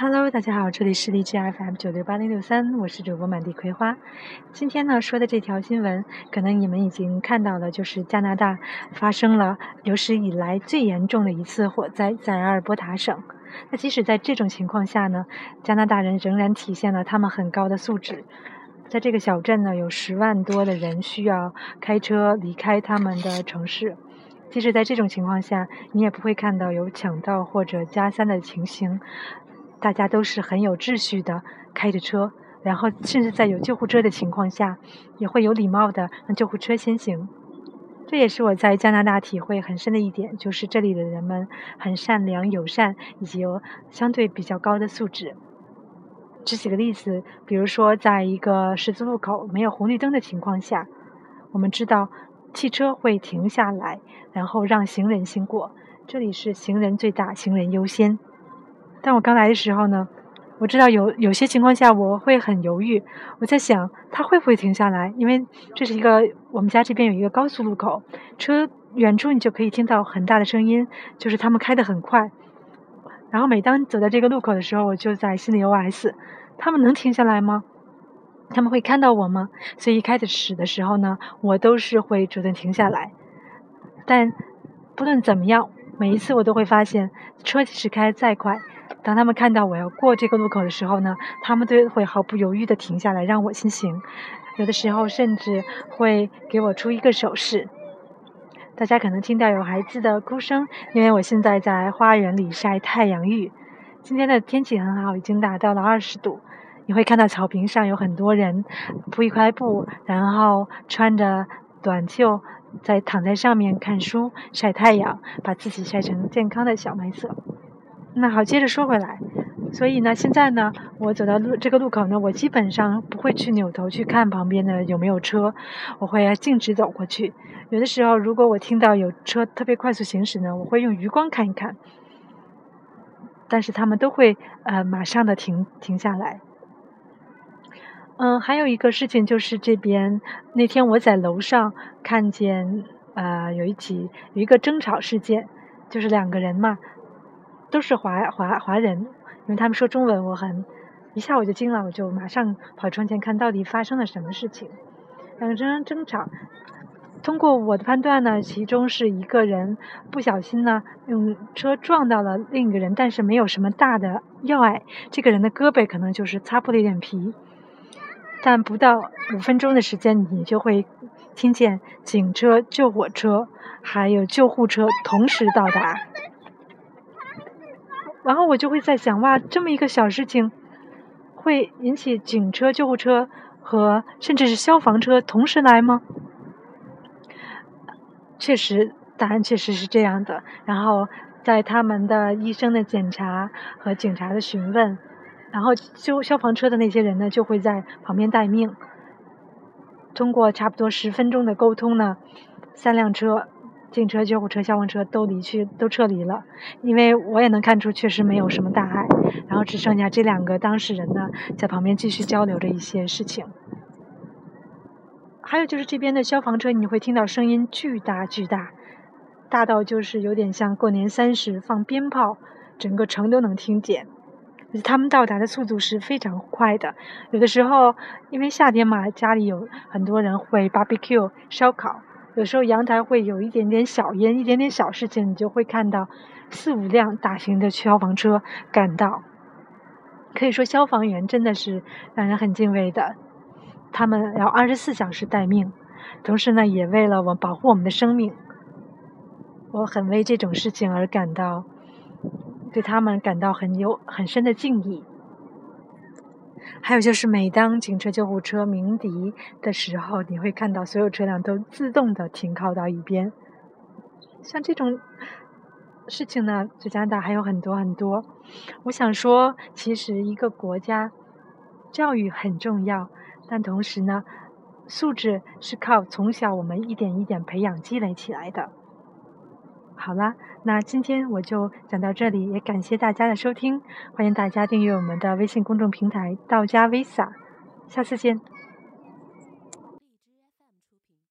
Hello，大家好，这里是荔枝 FM 九六八零六三，我是主播满地葵花。今天呢说的这条新闻，可能你们已经看到了，就是加拿大发生了有史以来最严重的一次火灾，在阿尔伯塔省。那即使在这种情况下呢，加拿大人仍然体现了他们很高的素质。在这个小镇呢，有十万多的人需要开车离开他们的城市。即使在这种情况下，你也不会看到有抢道或者加塞的情形。大家都是很有秩序的开着车，然后甚至在有救护车的情况下，也会有礼貌的让救护车先行。这也是我在加拿大体会很深的一点，就是这里的人们很善良、友善，以及有相对比较高的素质。举几个例子，比如说，在一个十字路口没有红绿灯的情况下，我们知道汽车会停下来，然后让行人先过。这里是行人最大，行人优先。但我刚来的时候呢，我知道有有些情况下我会很犹豫，我在想他会不会停下来，因为这是一个我们家这边有一个高速路口，车远处你就可以听到很大的声音，就是他们开得很快。然后每当走在这个路口的时候，我就在心里 OS：他们能停下来吗？他们会看到我吗？所以一开始的时候呢，我都是会主动停下来。但不论怎么样，每一次我都会发现，车即使开再快。当他们看到我要过这个路口的时候呢，他们都会毫不犹豫地停下来让我先行，有的时候甚至会给我出一个手势。大家可能听到有孩子的哭声，因为我现在在花园里晒太阳浴。今天的天气很好，已经达到了二十度。你会看到草坪上有很多人铺一块布，然后穿着短袖在躺在上面看书晒太阳，把自己晒成健康的小麦色。那好，接着说回来，所以呢，现在呢，我走到路这个路口呢，我基本上不会去扭头去看旁边的有没有车，我会要径直走过去。有的时候，如果我听到有车特别快速行驶呢，我会用余光看一看，但是他们都会呃马上的停停下来。嗯，还有一个事情就是这边那天我在楼上看见呃有一起有一个争吵事件，就是两个人嘛。都是华华华人，因为他们说中文，我很一下我就惊了，我就马上跑窗前看到底发生了什么事情。两个人争吵，通过我的判断呢，其中是一个人不小心呢用车撞到了另一个人，但是没有什么大的要碍，这个人的胳膊可能就是擦破了一点皮。但不到五分钟的时间，你就会听见警车、救火车还有救护车同时到达。然后我就会在想，哇，这么一个小事情，会引起警车、救护车和甚至是消防车同时来吗？确实，答案确实是这样的。然后在他们的医生的检查和警察的询问，然后消消防车的那些人呢，就会在旁边待命。通过差不多十分钟的沟通呢，三辆车。警车、救护车、消防车都离去，都撤离了，因为我也能看出确实没有什么大碍，然后只剩下这两个当事人呢，在旁边继续交流着一些事情。还有就是这边的消防车，你会听到声音巨大巨大，大到就是有点像过年三十放鞭炮，整个城都能听见。他们到达的速度是非常快的，有的时候因为夏天嘛，家里有很多人会 barbecue 烧烤。有时候阳台会有一点点小烟，一点点小事情，你就会看到四五辆大型的消防车赶到。可以说，消防员真的是让人很敬畏的，他们要二十四小时待命，同时呢，也为了我保护我们的生命。我很为这种事情而感到，对他们感到很有很深的敬意。还有就是，每当警车、救护车鸣笛的时候，你会看到所有车辆都自动的停靠到一边。像这种事情呢，在加拿大还有很多很多。我想说，其实一个国家教育很重要，但同时呢，素质是靠从小我们一点一点培养积累起来的。好了，那今天我就讲到这里，也感谢大家的收听，欢迎大家订阅我们的微信公众平台“道家 Visa”，下次见。